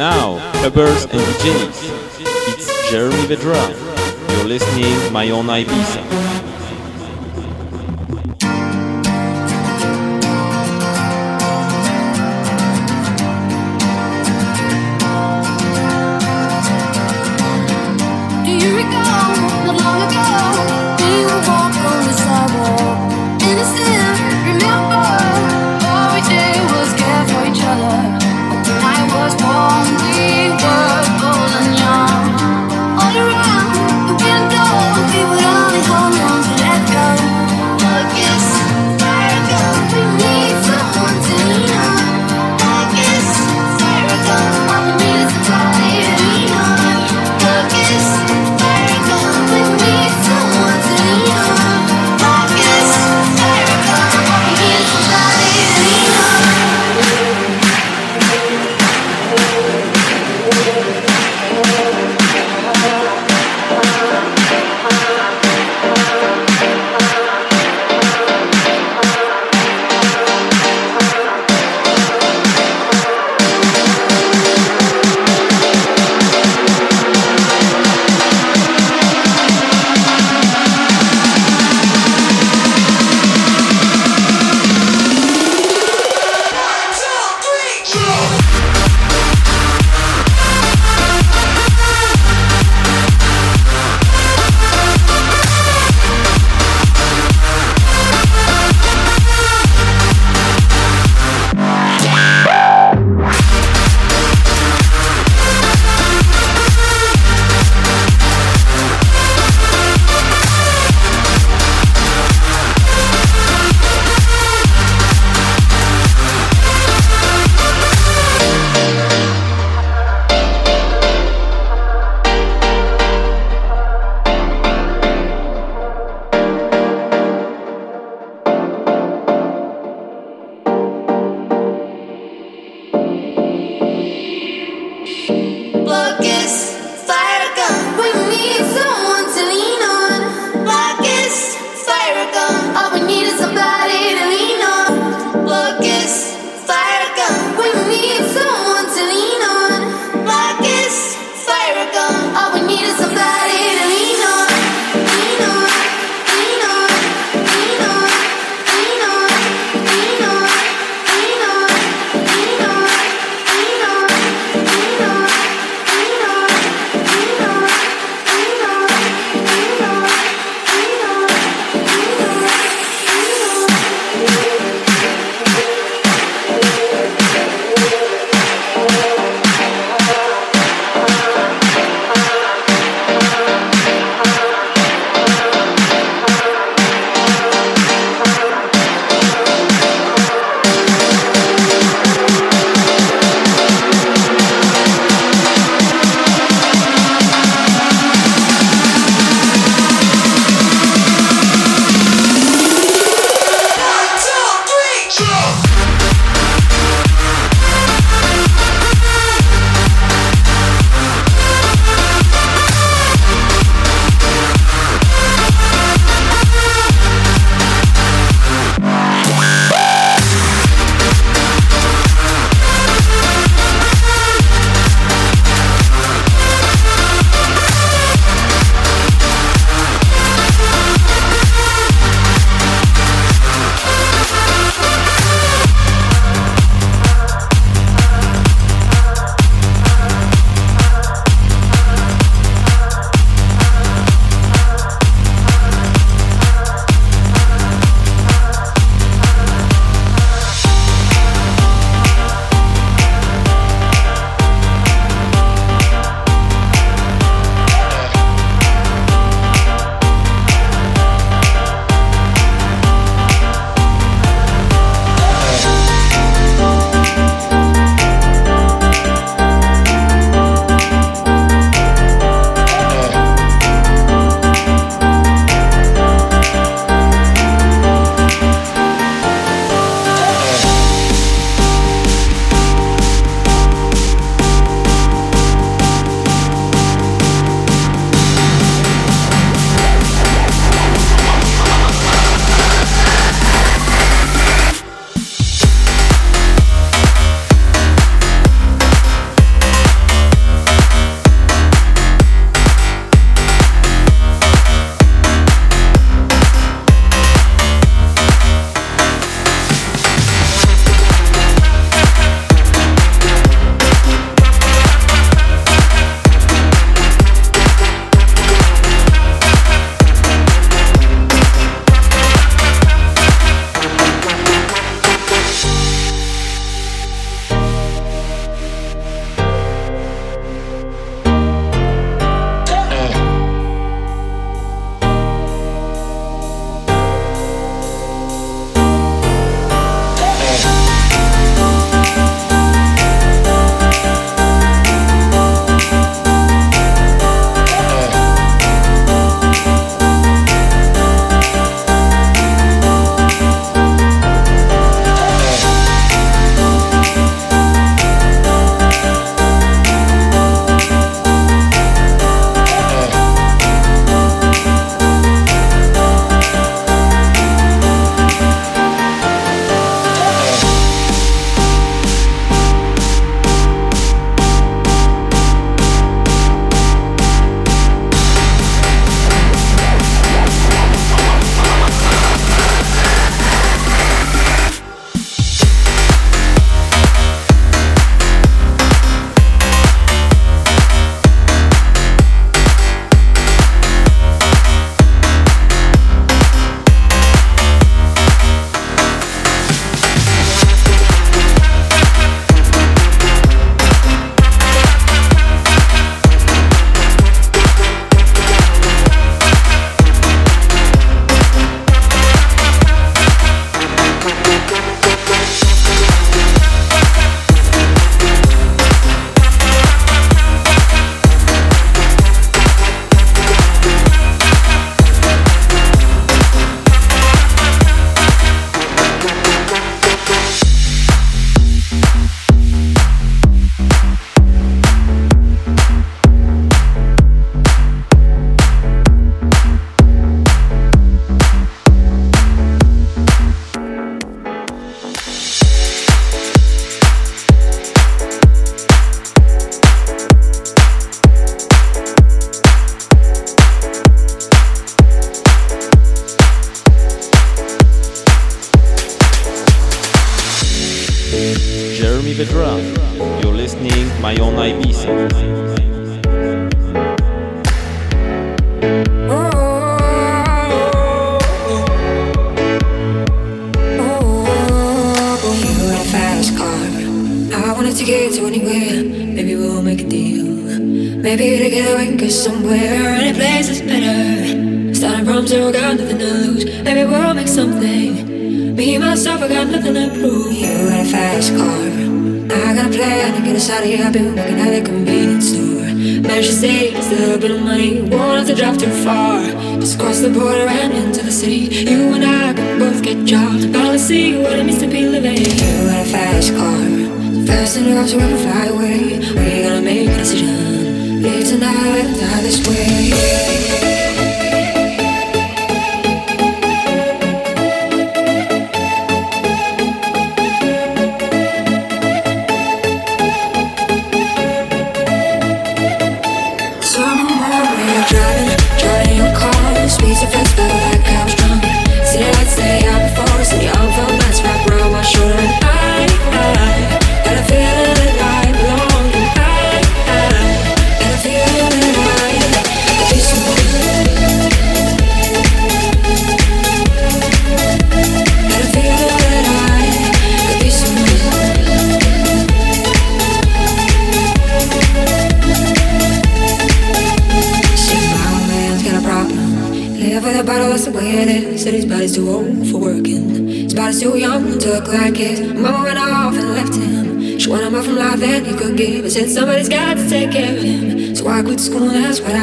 now, clubbers and DJs. It's Jeremy Vedra. You're listening my own Ibiza. school, that's what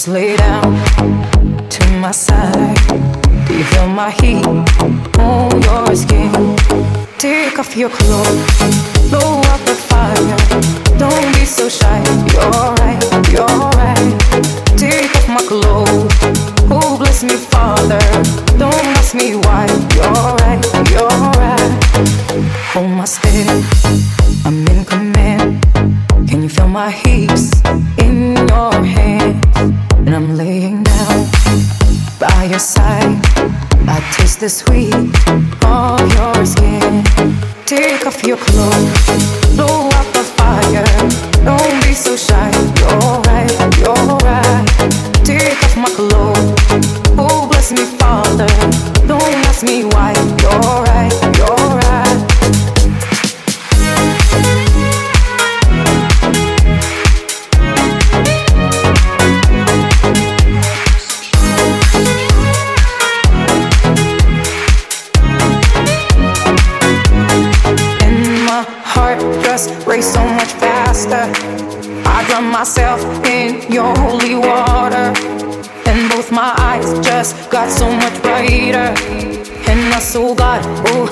Just lay down to my side. Do you feel my heat on your skin? Take off your clothes.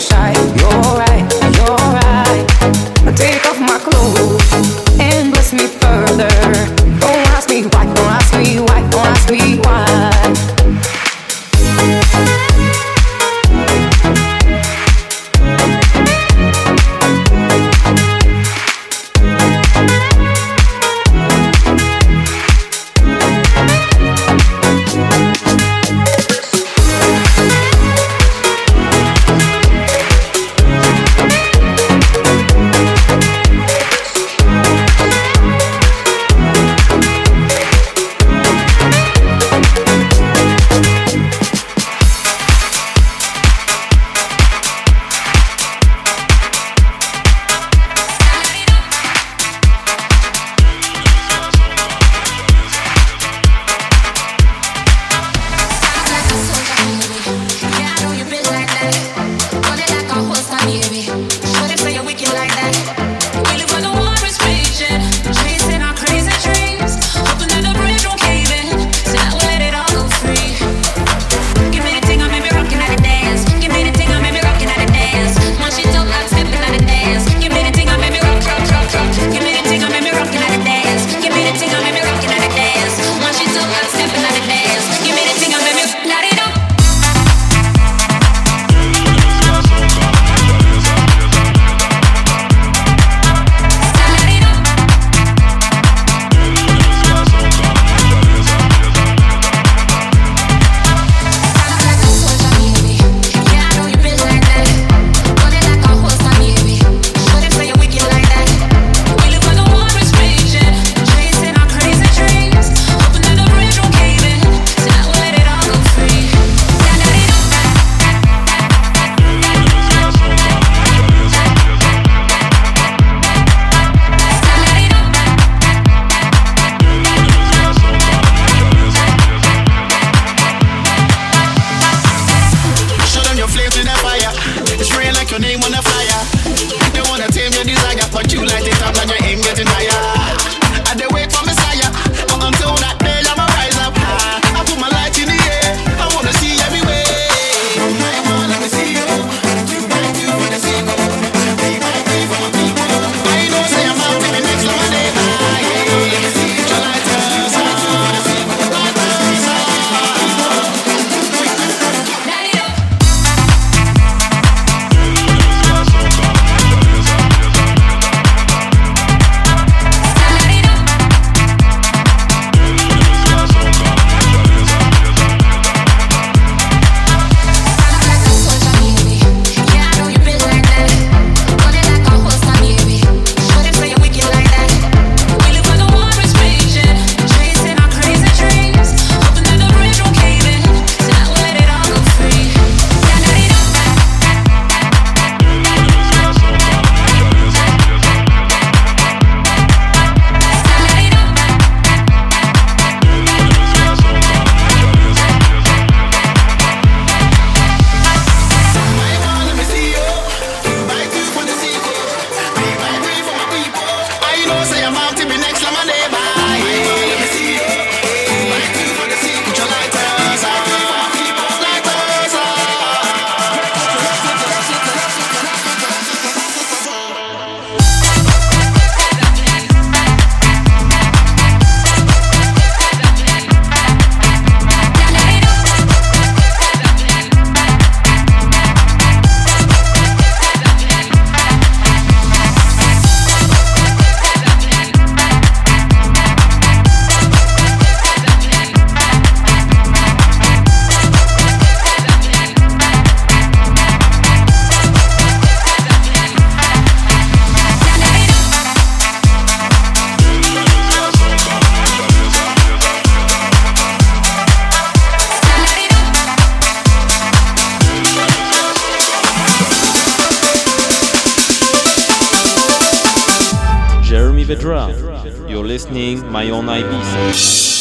Shy. You're right, listening My Own Ibiza.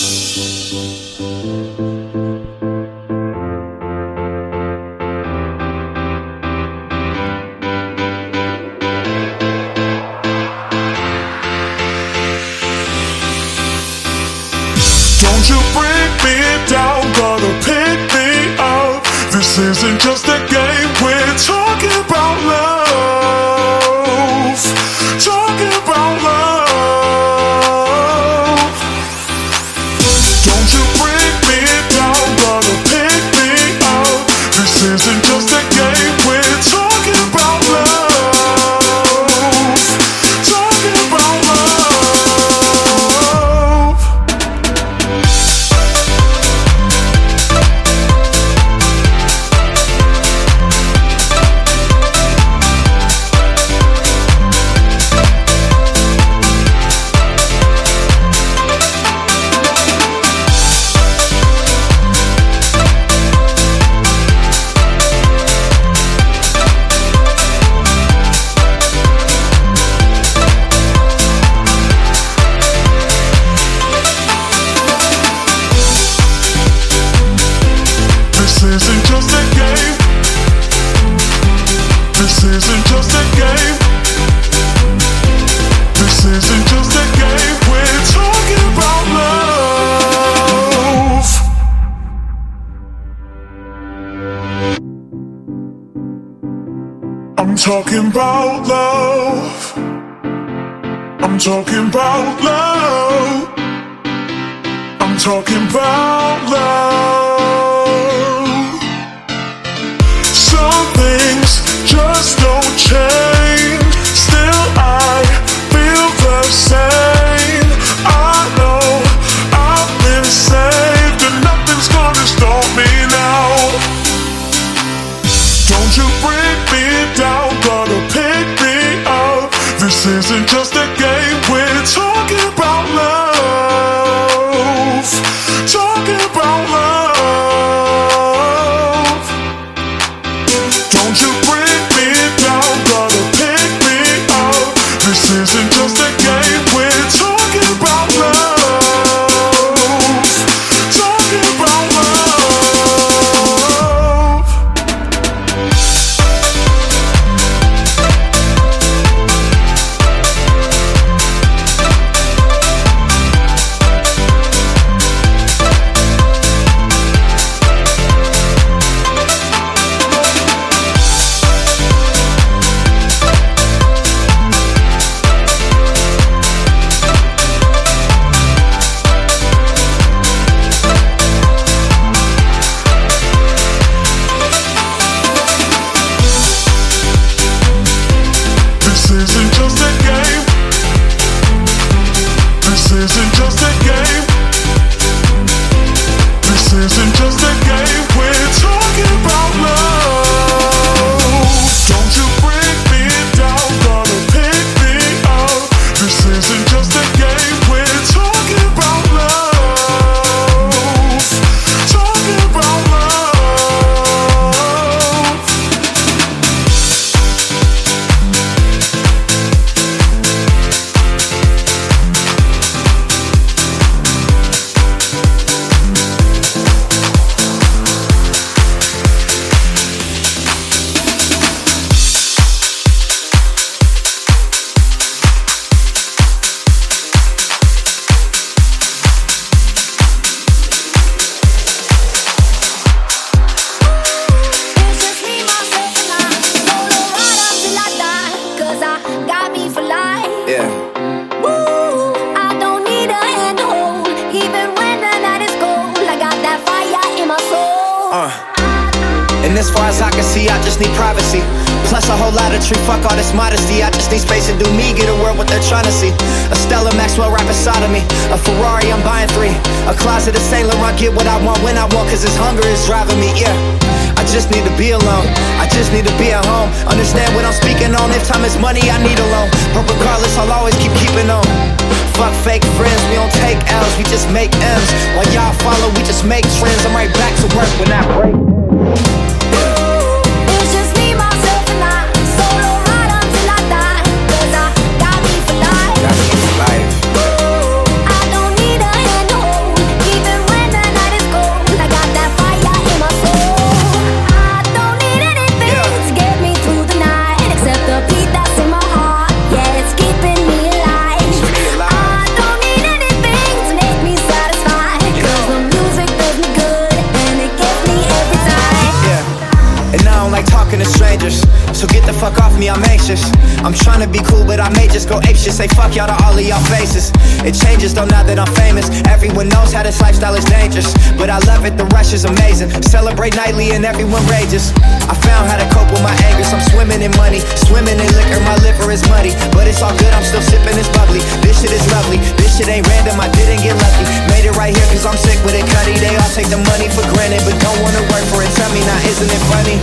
It changes though now that I'm famous. Everyone knows how this lifestyle is dangerous, but I love it. The rush is amazing. Celebrate nightly and everyone rages. I found how to cope with my anger. So I'm swimming in money, swimming in liquor. My liver is muddy, but it's all good. I'm still sipping this bubbly. This shit is lovely. This shit ain't random. I didn't get lucky. Made it right here cause I'm sick with it, cutty. They all take the money for granted, but don't wanna work for it. Tell me now, isn't it funny?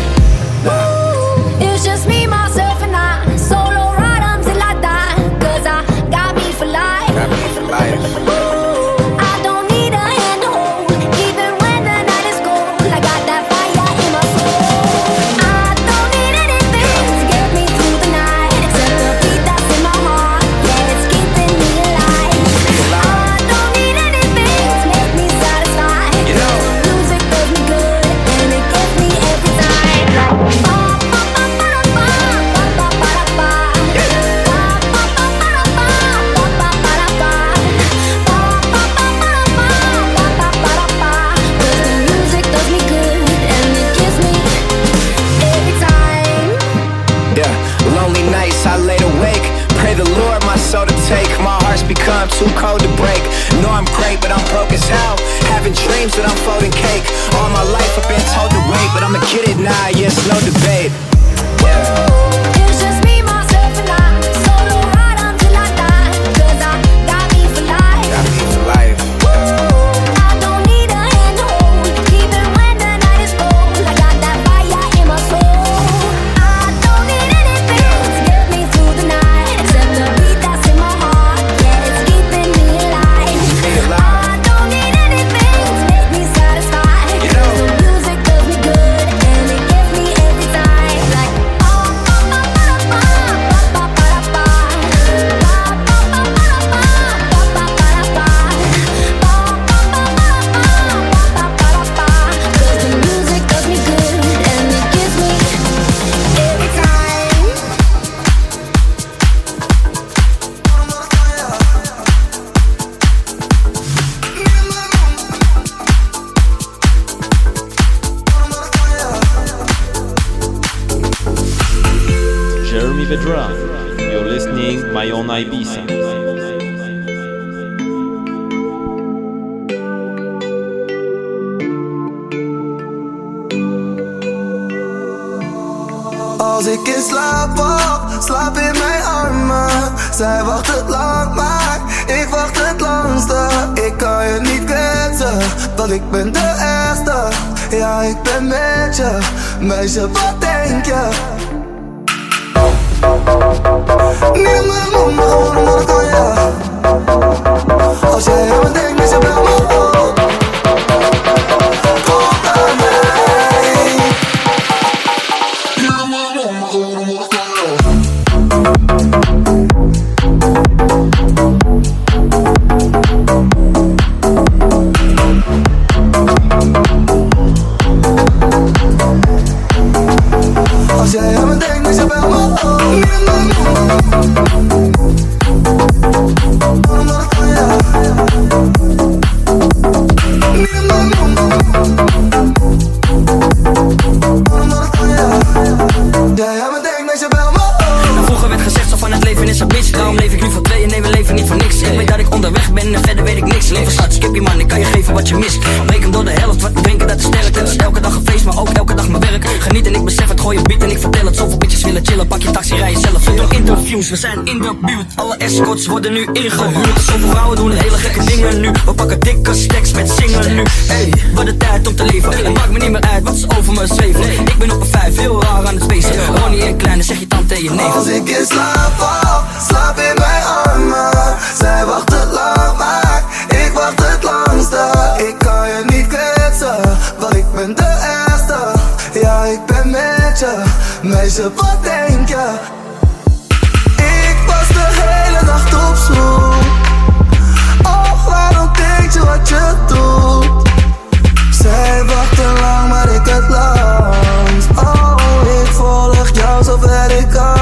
It's just me, Ooh, dreams that I'm folding cake. Wat je door de helft, wat we drinken dat is sterk is elke dag een feest, maar ook elke dag mijn werk. Geniet en ik besef het, gooi je beat en ik vertel het. Zoveel bitches willen chillen, pak je taxi, rij jezelf. We interviews, we zijn in de buurt. Alle escorts worden nu ingehuurd. Zoveel vrouwen doen hele gekke dingen nu. We pakken dikke stacks met zingen nu. Hey, wat een tijd om te leven. Het maakt me niet meer uit wat ze over me zweven. Ik ben op een vijf, heel raar aan het spacen Ronnie en Kleine, zeg je tante en je neef. Als ik in slaap val, slaap in mijn armen. Zij wacht het lang, meisje, wat denk je? Ik was de hele nacht op zoek. Oh, waarom denk je wat je doet? Zij wachten lang, maar ik het langst. Oh, ik volg jou zover ik kan.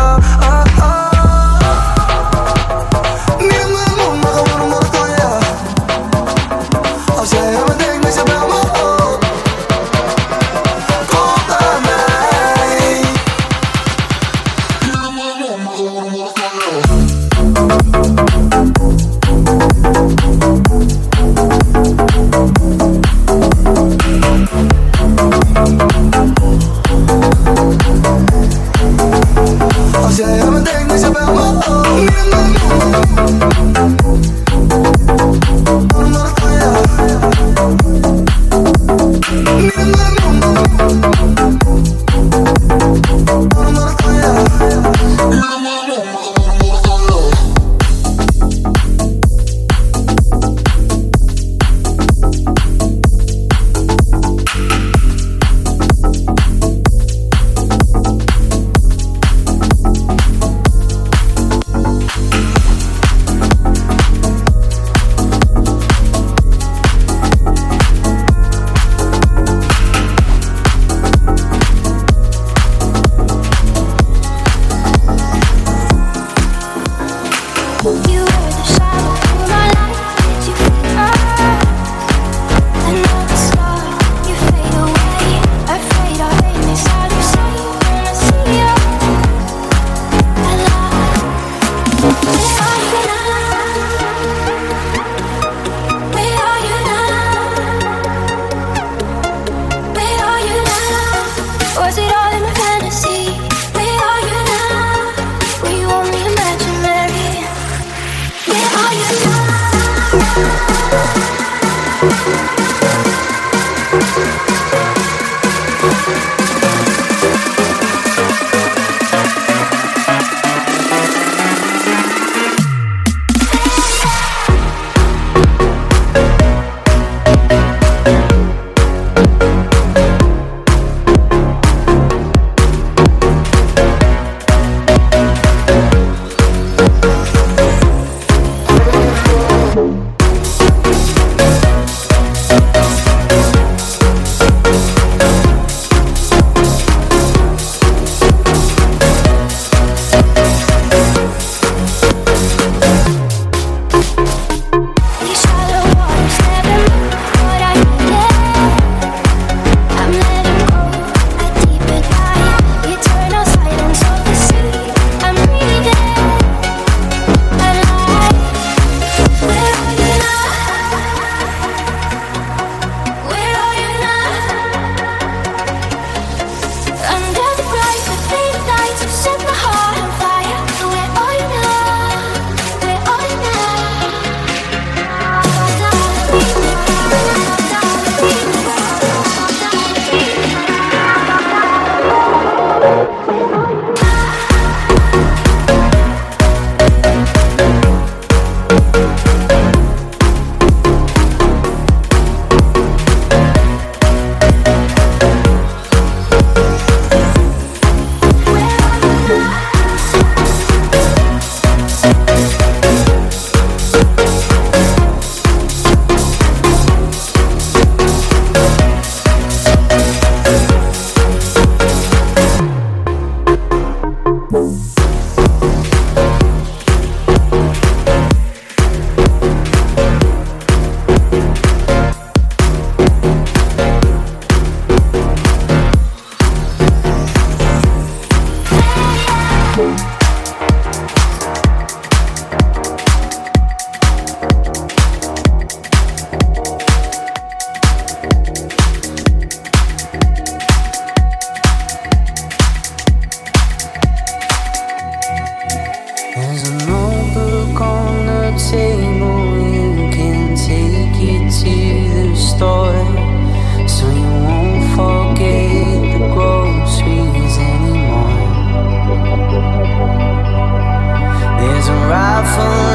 sun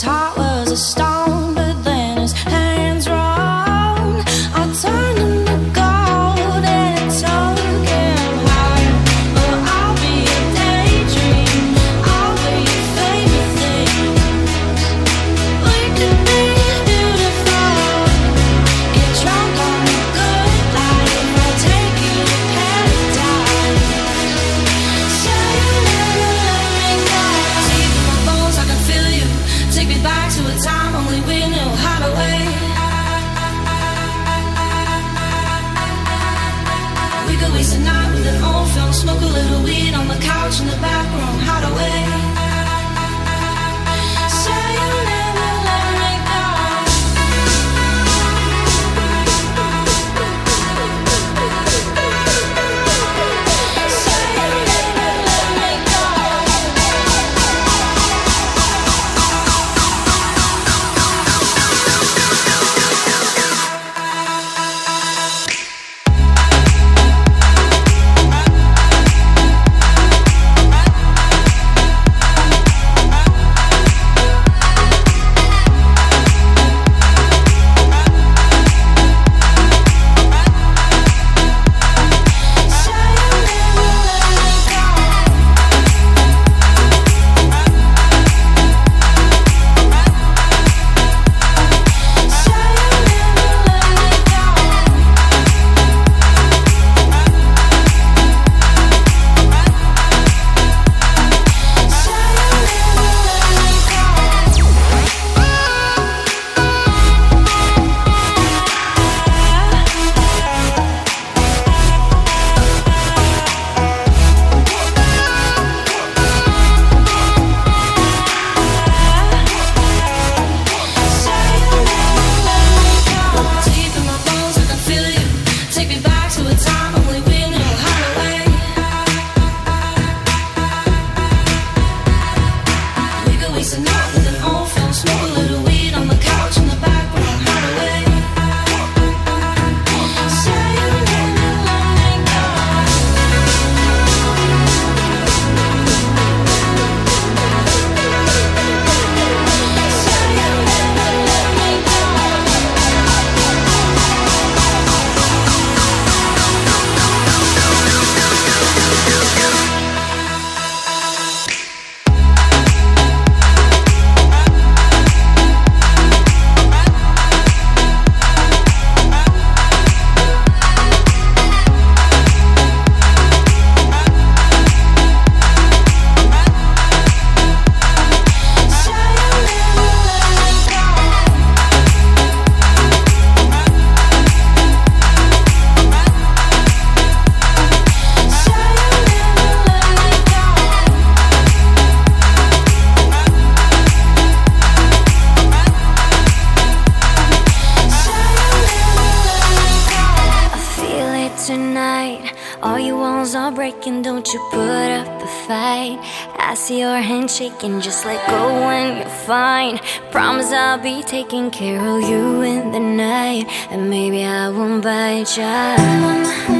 his heart was a star. taking care of you in the night, and maybe I won't bite you.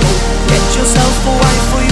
yourself away for you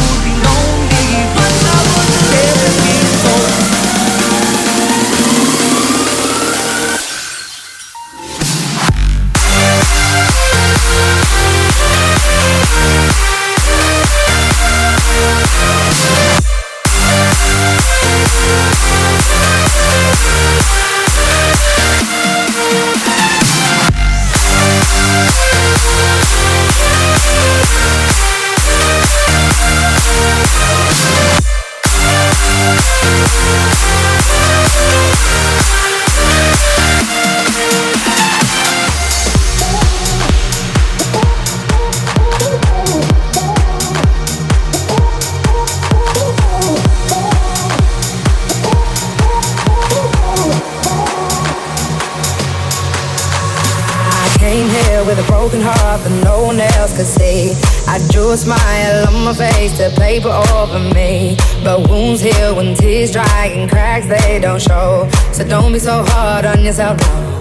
paper over me. But wounds heal when tears dry and cracks they don't show. So don't be so hard on yourself. No.